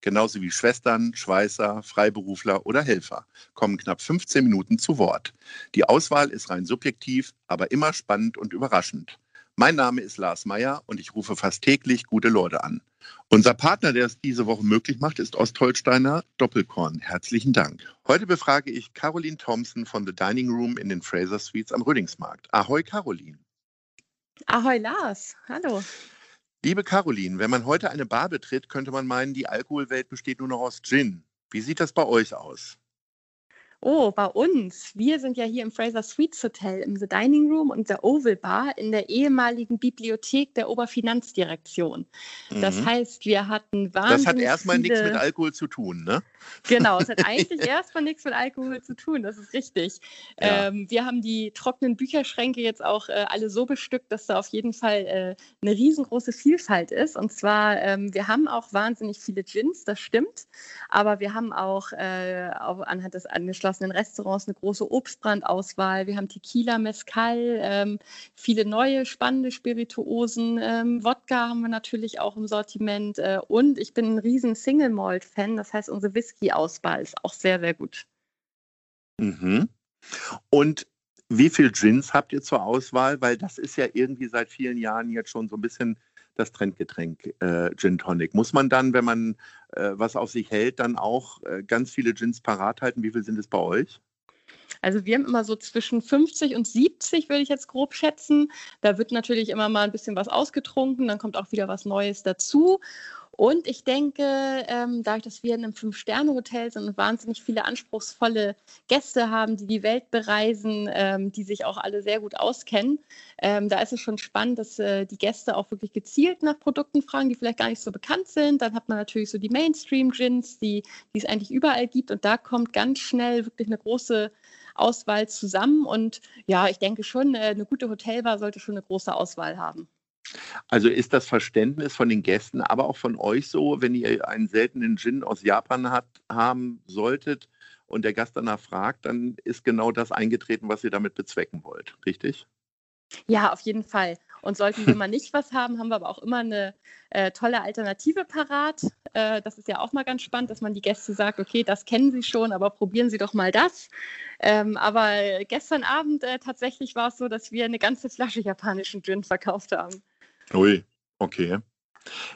genauso wie Schwestern, Schweißer, Freiberufler oder Helfer, kommen knapp 15 Minuten zu Wort. Die Auswahl ist rein subjektiv, aber immer spannend und überraschend. Mein Name ist Lars Meyer und ich rufe fast täglich gute Leute an. Unser Partner, der es diese Woche möglich macht, ist Ostholsteiner Doppelkorn. Herzlichen Dank. Heute befrage ich Caroline Thompson von The Dining Room in den Fraser Suites am Rödingsmarkt. Ahoi, Caroline. Ahoi, Lars. Hallo. Liebe Caroline, wenn man heute eine Bar betritt, könnte man meinen, die Alkoholwelt besteht nur noch aus Gin. Wie sieht das bei euch aus? Oh, bei uns. Wir sind ja hier im Fraser Suites Hotel im The Dining Room und der Oval Bar in der ehemaligen Bibliothek der Oberfinanzdirektion. Mhm. Das heißt, wir hatten wahnsinnig Das hat erstmal nichts mit Alkohol zu tun, ne? Genau, es hat eigentlich erstmal nichts mit Alkohol zu tun, das ist richtig. Ja. Ähm, wir haben die trockenen Bücherschränke jetzt auch äh, alle so bestückt, dass da auf jeden Fall äh, eine riesengroße Vielfalt ist. Und zwar, ähm, wir haben auch wahnsinnig viele Gins, das stimmt, aber wir haben auch, äh, auch anhand des angeschlossenen geschlossenen Restaurants eine große Obstbrandauswahl. Wir haben Tequila, Mezcal, ähm, viele neue spannende Spirituosen. Ähm, Wodka haben wir natürlich auch im Sortiment. Äh, und ich bin ein riesen Single Malt Fan. Das heißt, unsere Whisky-Auswahl ist auch sehr, sehr gut. Mhm. Und wie viel Gins habt ihr zur Auswahl? Weil das ist ja irgendwie seit vielen Jahren jetzt schon so ein bisschen das Trendgetränk äh, Gin Tonic. Muss man dann, wenn man äh, was auf sich hält, dann auch äh, ganz viele Gins parat halten? Wie viel sind es bei euch? Also wir haben immer so zwischen 50 und 70, würde ich jetzt grob schätzen. Da wird natürlich immer mal ein bisschen was ausgetrunken, dann kommt auch wieder was Neues dazu. Und ich denke, ähm, dadurch, dass wir in einem Fünf-Sterne-Hotel sind und wahnsinnig viele anspruchsvolle Gäste haben, die die Welt bereisen, ähm, die sich auch alle sehr gut auskennen, ähm, da ist es schon spannend, dass äh, die Gäste auch wirklich gezielt nach Produkten fragen, die vielleicht gar nicht so bekannt sind. Dann hat man natürlich so die Mainstream-Gins, die, die es eigentlich überall gibt. Und da kommt ganz schnell wirklich eine große Auswahl zusammen. Und ja, ich denke schon, äh, eine gute Hotelbar sollte schon eine große Auswahl haben. Also ist das Verständnis von den Gästen, aber auch von euch so, wenn ihr einen seltenen Gin aus Japan hat, haben solltet und der Gast danach fragt, dann ist genau das eingetreten, was ihr damit bezwecken wollt, richtig? Ja, auf jeden Fall. Und sollten wir mal nicht was haben, haben wir aber auch immer eine äh, tolle Alternative parat. Äh, das ist ja auch mal ganz spannend, dass man die Gäste sagt, okay, das kennen Sie schon, aber probieren Sie doch mal das. Ähm, aber gestern Abend äh, tatsächlich war es so, dass wir eine ganze Flasche japanischen Gin verkauft haben. Ui, okay.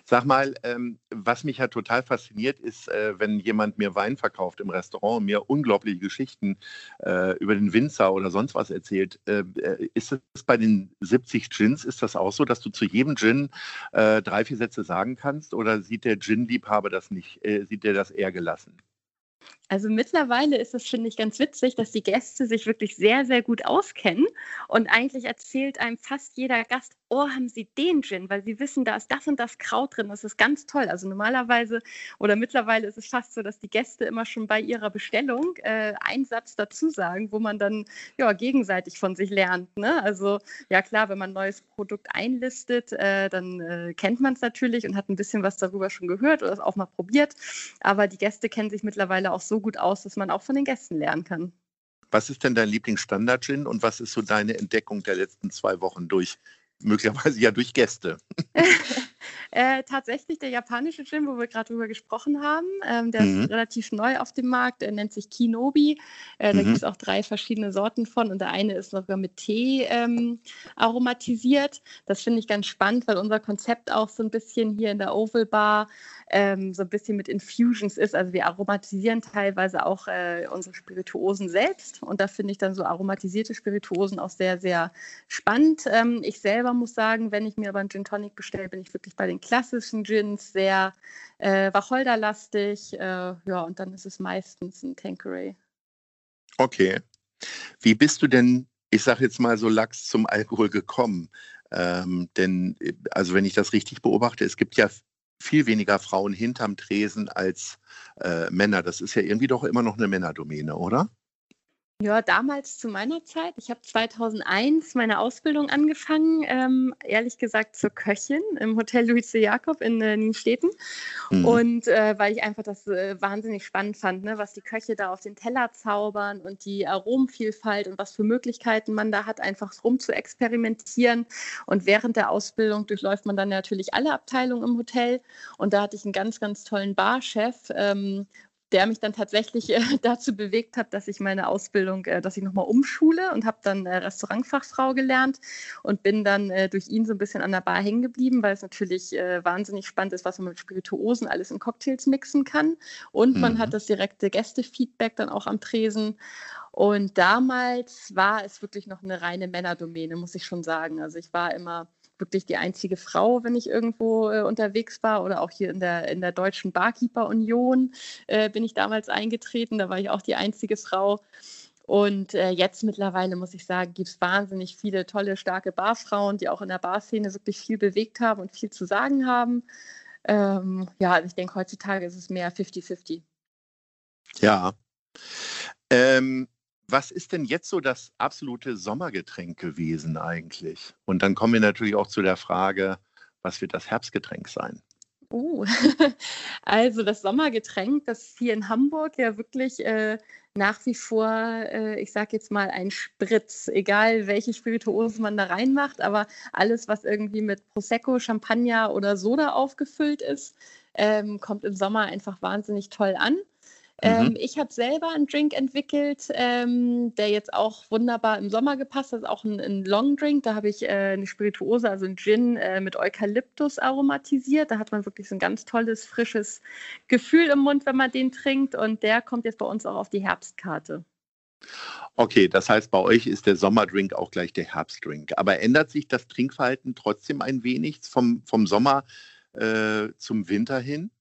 Sag mal, ähm, was mich ja total fasziniert, ist, äh, wenn jemand mir Wein verkauft im Restaurant und mir unglaubliche Geschichten äh, über den Winzer oder sonst was erzählt. Äh, äh ist es bei den 70 Gins, ist das auch so, dass du zu jedem Gin äh, drei, vier Sätze sagen kannst? Oder sieht der Gin-Liebhaber das nicht? Äh, sieht der das eher gelassen? Also mittlerweile ist es, finde ich, ganz witzig, dass die Gäste sich wirklich sehr, sehr gut auskennen. Und eigentlich erzählt einem fast jeder Gast, oh, haben Sie den Gin? Weil sie wissen, da ist das und das Kraut drin. Das ist ganz toll. Also normalerweise oder mittlerweile ist es fast so, dass die Gäste immer schon bei ihrer Bestellung äh, einen Satz dazu sagen, wo man dann ja, gegenseitig von sich lernt. Ne? Also ja klar, wenn man ein neues Produkt einlistet, äh, dann äh, kennt man es natürlich und hat ein bisschen was darüber schon gehört oder es auch mal probiert. Aber die Gäste kennen sich mittlerweile auch so gut aus, dass man auch von den Gästen lernen kann. Was ist denn dein Lieblingsstandard-Gin und was ist so deine Entdeckung der letzten zwei Wochen durch, möglicherweise ja durch Gäste? Äh, tatsächlich der japanische Gin, wo wir gerade drüber gesprochen haben. Ähm, der mhm. ist relativ neu auf dem Markt. Er nennt sich Kinobi. Äh, da mhm. gibt es auch drei verschiedene Sorten von und der eine ist sogar mit Tee ähm, aromatisiert. Das finde ich ganz spannend, weil unser Konzept auch so ein bisschen hier in der Oval Bar ähm, so ein bisschen mit Infusions ist. Also wir aromatisieren teilweise auch äh, unsere Spirituosen selbst und da finde ich dann so aromatisierte Spirituosen auch sehr, sehr spannend. Ähm, ich selber muss sagen, wenn ich mir aber einen Gin Tonic bestelle, bin ich wirklich bei den klassischen Gins sehr äh, wacholderlastig. Äh, ja, und dann ist es meistens ein Tanqueray. Okay. Wie bist du denn, ich sage jetzt mal so Lachs zum Alkohol gekommen? Ähm, denn, äh, also wenn ich das richtig beobachte, es gibt ja viel weniger Frauen hinterm Tresen als äh, Männer. Das ist ja irgendwie doch immer noch eine Männerdomäne, oder? Ja, damals zu meiner Zeit. Ich habe 2001 meine Ausbildung angefangen, ähm, ehrlich gesagt zur Köchin im Hotel Luise Jakob in äh, Nienstädten. Mhm. Und äh, weil ich einfach das äh, wahnsinnig spannend fand, ne, was die Köche da auf den Teller zaubern und die Aromenvielfalt und was für Möglichkeiten man da hat, einfach rum zu experimentieren. Und während der Ausbildung durchläuft man dann natürlich alle Abteilungen im Hotel. Und da hatte ich einen ganz, ganz tollen Barchef, ähm, der mich dann tatsächlich äh, dazu bewegt hat, dass ich meine Ausbildung, äh, dass ich nochmal umschule und habe dann äh, Restaurantfachfrau gelernt und bin dann äh, durch ihn so ein bisschen an der Bar hängen geblieben, weil es natürlich äh, wahnsinnig spannend ist, was man mit Spirituosen alles in Cocktails mixen kann. Und mhm. man hat mhm. das direkte Gästefeedback dann auch am Tresen. Und damals war es wirklich noch eine reine Männerdomäne, muss ich schon sagen. Also ich war immer wirklich die einzige Frau, wenn ich irgendwo äh, unterwegs war oder auch hier in der, in der Deutschen Barkeeper Union äh, bin ich damals eingetreten. Da war ich auch die einzige Frau. Und äh, jetzt mittlerweile muss ich sagen, gibt es wahnsinnig viele tolle, starke Barfrauen, die auch in der Barszene wirklich viel bewegt haben und viel zu sagen haben. Ähm, ja, also ich denke, heutzutage ist es mehr 50-50. Ja. Ähm, was ist denn jetzt so das absolute Sommergetränk gewesen eigentlich? Und dann kommen wir natürlich auch zu der Frage, was wird das Herbstgetränk sein? Oh, also das Sommergetränk, das hier in Hamburg ja wirklich äh, nach wie vor, äh, ich sage jetzt mal, ein Spritz, egal welche Spirituosen man da reinmacht, aber alles, was irgendwie mit Prosecco, Champagner oder Soda aufgefüllt ist, ähm, kommt im Sommer einfach wahnsinnig toll an. Ähm, mhm. ich habe selber einen Drink entwickelt, ähm, der jetzt auch wunderbar im Sommer gepasst hat. Das ist auch ein, ein Long Drink. Da habe ich äh, eine Spirituose, also ein Gin äh, mit Eukalyptus aromatisiert. Da hat man wirklich so ein ganz tolles, frisches Gefühl im Mund, wenn man den trinkt. Und der kommt jetzt bei uns auch auf die Herbstkarte. Okay, das heißt, bei euch ist der Sommerdrink auch gleich der Herbstdrink. Aber ändert sich das Trinkverhalten trotzdem ein wenig vom, vom Sommer äh, zum Winter hin?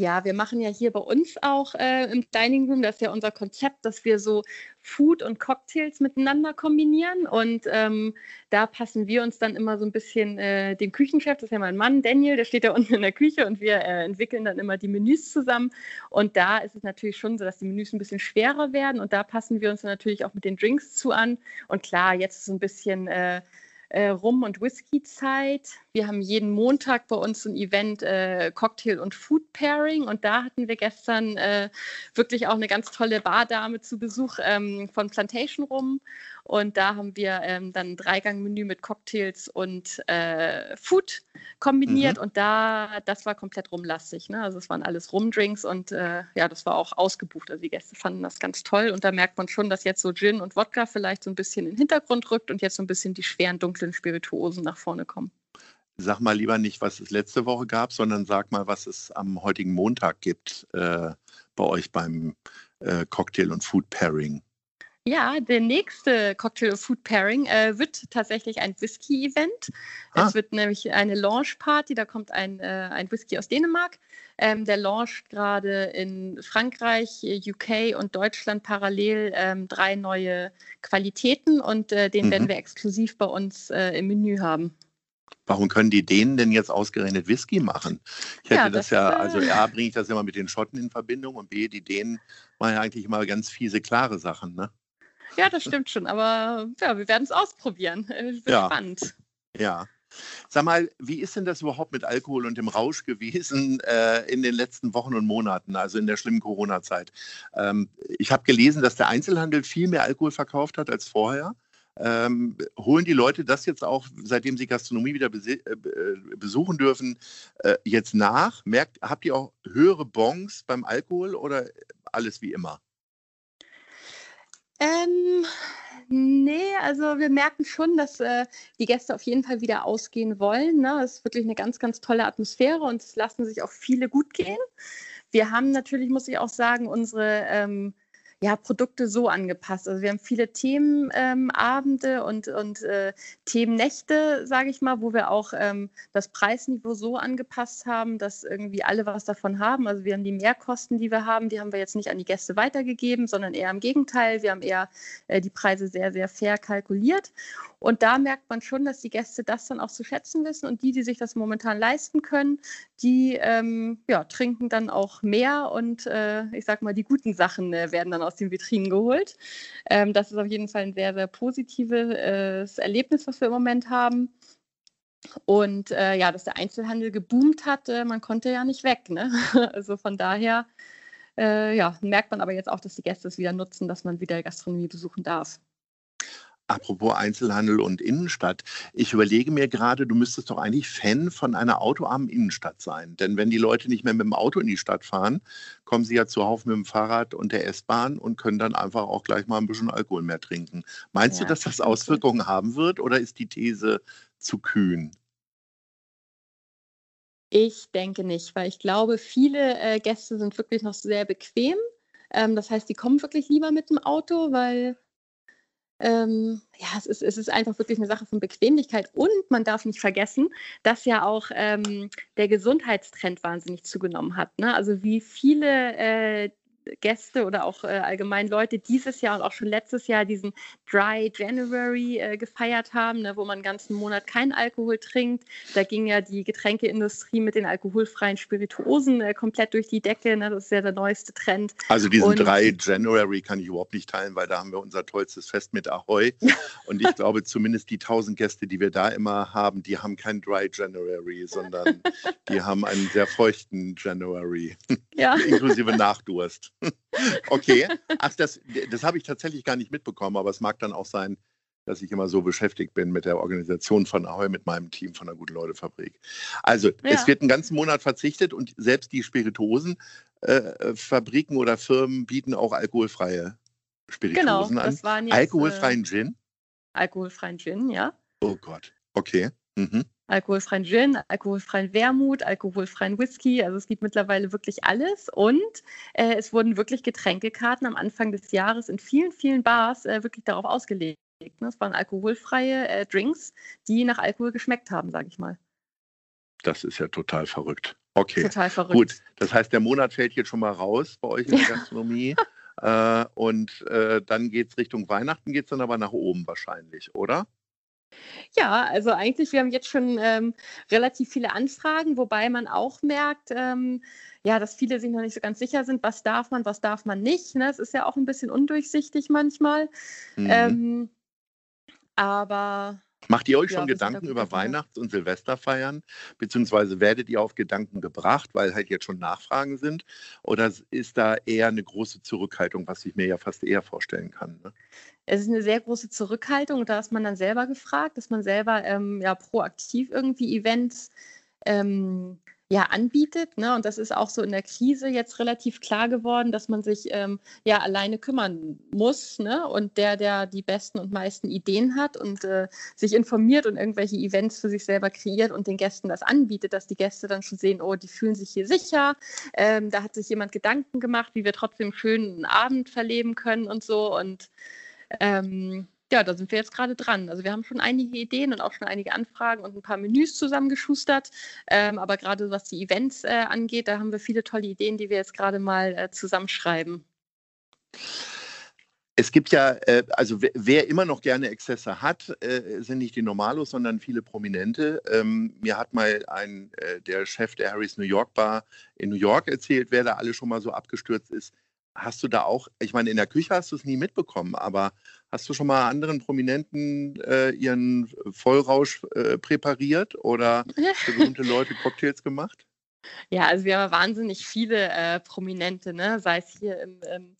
Ja, wir machen ja hier bei uns auch äh, im Dining Room, das ist ja unser Konzept, dass wir so Food und Cocktails miteinander kombinieren. Und ähm, da passen wir uns dann immer so ein bisschen äh, dem Küchenchef, das ist ja mein Mann, Daniel, der steht ja unten in der Küche und wir äh, entwickeln dann immer die Menüs zusammen. Und da ist es natürlich schon so, dass die Menüs ein bisschen schwerer werden. Und da passen wir uns natürlich auch mit den Drinks zu an. Und klar, jetzt ist es ein bisschen äh, äh, Rum- und Whisky-Zeit. Wir haben jeden Montag bei uns ein Event äh, Cocktail- und Food-Pairing und da hatten wir gestern äh, wirklich auch eine ganz tolle Bardame zu Besuch ähm, von Plantation Rum und da haben wir ähm, dann ein Dreigang-Menü mit Cocktails und äh, Food kombiniert. Mhm. Und da, das war komplett rumlastig. Ne? Also es waren alles Rumdrinks und äh, ja, das war auch ausgebucht. Also die Gäste fanden das ganz toll. Und da merkt man schon, dass jetzt so Gin und Wodka vielleicht so ein bisschen in den Hintergrund rückt und jetzt so ein bisschen die schweren, dunklen Spirituosen nach vorne kommen. Sag mal lieber nicht, was es letzte Woche gab, sondern sag mal, was es am heutigen Montag gibt äh, bei euch beim äh, Cocktail- und Food Pairing. Ja, der nächste Cocktail Food Pairing äh, wird tatsächlich ein Whisky-Event. Ah. Es wird nämlich eine Launch-Party, da kommt ein, äh, ein Whisky aus Dänemark. Ähm, der launcht gerade in Frankreich, UK und Deutschland parallel ähm, drei neue Qualitäten und äh, den mhm. werden wir exklusiv bei uns äh, im Menü haben. Warum können die Dänen denn jetzt ausgerechnet Whisky machen? Ich hätte ja, das, das, ja, also äh, A, bringe ich das immer mit den Schotten in Verbindung und B, die Dänen machen ja eigentlich immer ganz fiese, klare Sachen, ne? Ja, das stimmt schon, aber ja, wir werden es ausprobieren. Äh, wird ja. spannend. Ja. Sag mal, wie ist denn das überhaupt mit Alkohol und dem Rausch gewesen äh, in den letzten Wochen und Monaten, also in der schlimmen Corona-Zeit? Ähm, ich habe gelesen, dass der Einzelhandel viel mehr Alkohol verkauft hat als vorher. Ähm, holen die Leute das jetzt auch, seitdem sie Gastronomie wieder äh, äh, besuchen dürfen, äh, jetzt nach? Merkt, habt ihr auch höhere Bons beim Alkohol oder alles wie immer? Ähm, nee, also wir merken schon, dass äh, die Gäste auf jeden Fall wieder ausgehen wollen. Ne? Es ist wirklich eine ganz, ganz tolle Atmosphäre und es lassen sich auch viele gut gehen. Wir haben natürlich, muss ich auch sagen, unsere ähm, ja, Produkte so angepasst. Also wir haben viele Themenabende ähm, und, und äh, Themennächte, sage ich mal, wo wir auch ähm, das Preisniveau so angepasst haben, dass irgendwie alle was davon haben. Also wir haben die Mehrkosten, die wir haben, die haben wir jetzt nicht an die Gäste weitergegeben, sondern eher im Gegenteil. Wir haben eher äh, die Preise sehr, sehr fair kalkuliert. Und da merkt man schon, dass die Gäste das dann auch zu schätzen wissen und die, die sich das momentan leisten können, die ähm, ja, trinken dann auch mehr und äh, ich sag mal, die guten Sachen äh, werden dann aus den Vitrinen geholt. Ähm, das ist auf jeden Fall ein sehr, sehr positives äh, Erlebnis, was wir im Moment haben. Und äh, ja, dass der Einzelhandel geboomt hat, äh, man konnte ja nicht weg. Ne? Also von daher äh, ja, merkt man aber jetzt auch, dass die Gäste es wieder nutzen, dass man wieder Gastronomie besuchen darf. Apropos Einzelhandel und Innenstadt. Ich überlege mir gerade, du müsstest doch eigentlich Fan von einer autoarmen Innenstadt sein. Denn wenn die Leute nicht mehr mit dem Auto in die Stadt fahren, kommen sie ja zuhauf mit dem Fahrrad und der S-Bahn und können dann einfach auch gleich mal ein bisschen Alkohol mehr trinken. Meinst ja, du, dass das Auswirkungen haben wird oder ist die These zu kühn? Ich denke nicht, weil ich glaube, viele äh, Gäste sind wirklich noch sehr bequem. Ähm, das heißt, die kommen wirklich lieber mit dem Auto, weil ähm, ja, es ist, es ist einfach wirklich eine Sache von Bequemlichkeit. Und man darf nicht vergessen, dass ja auch ähm, der Gesundheitstrend wahnsinnig zugenommen hat. Ne? Also wie viele äh, Gäste oder auch äh, allgemein Leute dieses Jahr und auch schon letztes Jahr diesen Dry January äh, gefeiert haben, ne, wo man einen ganzen Monat keinen Alkohol trinkt. Da ging ja die Getränkeindustrie mit den alkoholfreien Spirituosen äh, komplett durch die Decke. Ne? Das ist ja der neueste Trend. Also diesen und, Dry January kann ich überhaupt nicht teilen, weil da haben wir unser tollstes Fest mit Ahoy. und ich glaube, zumindest die 1000 Gäste, die wir da immer haben, die haben kein Dry January, sondern die haben einen sehr feuchten January. Ja. Inklusive Nachdurst. Okay. Ach, das, das habe ich tatsächlich gar nicht mitbekommen, aber es mag dann auch sein, dass ich immer so beschäftigt bin mit der Organisation von Ahoi, mit meinem Team von der Gute-Leute-Fabrik. Also, ja. es wird einen ganzen Monat verzichtet und selbst die Spirituosenfabriken äh, oder Firmen bieten auch alkoholfreie Spirituosen genau, das an. Waren jetzt, alkoholfreien äh, Gin? Alkoholfreien Gin, ja. Oh Gott, okay. Mhm alkoholfreien Gin, alkoholfreien Wermut, alkoholfreien Whisky. Also es gibt mittlerweile wirklich alles. Und äh, es wurden wirklich Getränkekarten am Anfang des Jahres in vielen, vielen Bars äh, wirklich darauf ausgelegt. Ne? Es waren alkoholfreie äh, Drinks, die nach Alkohol geschmeckt haben, sage ich mal. Das ist ja total verrückt. Okay. Total verrückt. Gut, das heißt, der Monat fällt jetzt schon mal raus bei euch in der Gastronomie. äh, und äh, dann geht es Richtung Weihnachten, geht es dann aber nach oben wahrscheinlich, oder? Ja, also eigentlich, wir haben jetzt schon ähm, relativ viele Anfragen, wobei man auch merkt, ähm, ja, dass viele sich noch nicht so ganz sicher sind, was darf man, was darf man nicht. Ne? Es ist ja auch ein bisschen undurchsichtig manchmal. Mhm. Ähm, aber Macht ihr euch ja, schon Gedanken über Weihnachts- und Silvesterfeiern? Beziehungsweise werdet ihr auf Gedanken gebracht, weil halt jetzt schon Nachfragen sind? Oder ist da eher eine große Zurückhaltung, was ich mir ja fast eher vorstellen kann? Ne? Es ist eine sehr große Zurückhaltung. Da ist man dann selber gefragt, dass man selber ähm, ja, proaktiv irgendwie Events ähm, ja, anbietet. Ne? Und das ist auch so in der Krise jetzt relativ klar geworden, dass man sich ähm, ja alleine kümmern muss. Ne? Und der, der die besten und meisten Ideen hat und äh, sich informiert und irgendwelche Events für sich selber kreiert und den Gästen das anbietet, dass die Gäste dann schon sehen, oh, die fühlen sich hier sicher. Ähm, da hat sich jemand Gedanken gemacht, wie wir trotzdem einen Abend verleben können und so. Und ähm, ja, da sind wir jetzt gerade dran. Also wir haben schon einige Ideen und auch schon einige Anfragen und ein paar Menüs zusammengeschustert. Ähm, aber gerade was die Events äh, angeht, da haben wir viele tolle Ideen, die wir jetzt gerade mal äh, zusammenschreiben. Es gibt ja, äh, also wer, immer noch gerne Exzesse hat, äh, sind nicht die Normalos, sondern viele Prominente. Ähm, mir hat mal ein, äh, der Chef der Harry's New York Bar in New York erzählt, wer da alle schon mal so abgestürzt ist. Hast du da auch, ich meine, in der Küche hast du es nie mitbekommen, aber hast du schon mal anderen Prominenten äh, ihren Vollrausch äh, präpariert oder für berühmte Leute Cocktails gemacht? Ja, also wir haben wahnsinnig viele äh, Prominente, ne? sei es hier im, im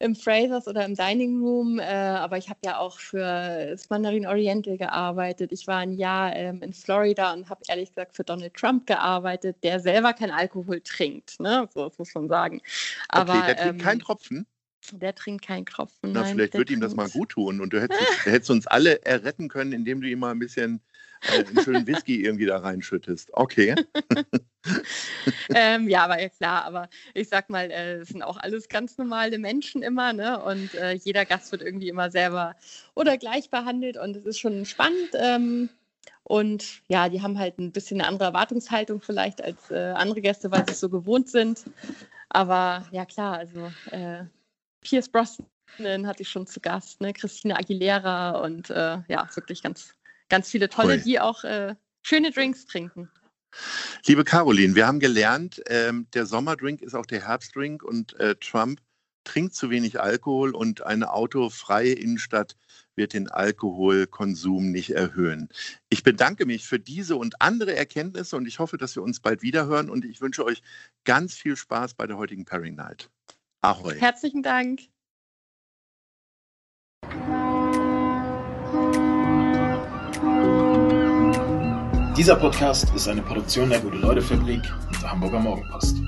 im Frasers oder im Dining Room, äh, aber ich habe ja auch für das Mandarin Oriental gearbeitet. Ich war ein Jahr ähm, in Florida und habe ehrlich gesagt für Donald Trump gearbeitet, der selber kein Alkohol trinkt. Ne? So, das muss man sagen. Aber, okay, der trinkt ähm, keinen Tropfen? Der trinkt keinen Tropfen. Na, nein, vielleicht würde ihm das mal gut tun und du hättest, hättest uns alle erretten können, indem du ihm mal ein bisschen äh, einen schönen Whisky irgendwie da reinschüttest. Okay. ähm, ja, aber ja klar, aber ich sag mal, äh, es sind auch alles ganz normale Menschen immer, ne? Und äh, jeder Gast wird irgendwie immer selber oder gleich behandelt und es ist schon spannend. Ähm, und ja, die haben halt ein bisschen eine andere Erwartungshaltung vielleicht als äh, andere Gäste, weil sie es so gewohnt sind. Aber ja, klar, also äh, Pierce Brosnan hatte ich schon zu Gast, ne? Christina Aguilera und äh, ja, wirklich ganz ganz viele tolle, cool. die auch äh, schöne Drinks trinken. Liebe Caroline, wir haben gelernt, ähm, der Sommerdrink ist auch der Herbstdrink und äh, Trump trinkt zu wenig Alkohol und eine autofreie Innenstadt wird den Alkoholkonsum nicht erhöhen. Ich bedanke mich für diese und andere Erkenntnisse und ich hoffe, dass wir uns bald wiederhören und ich wünsche euch ganz viel Spaß bei der heutigen Pairing Night. Ahoi. Herzlichen Dank. Dieser Podcast ist eine Produktion der Gute-Leute-Fabrik und der Hamburger Morgenpost.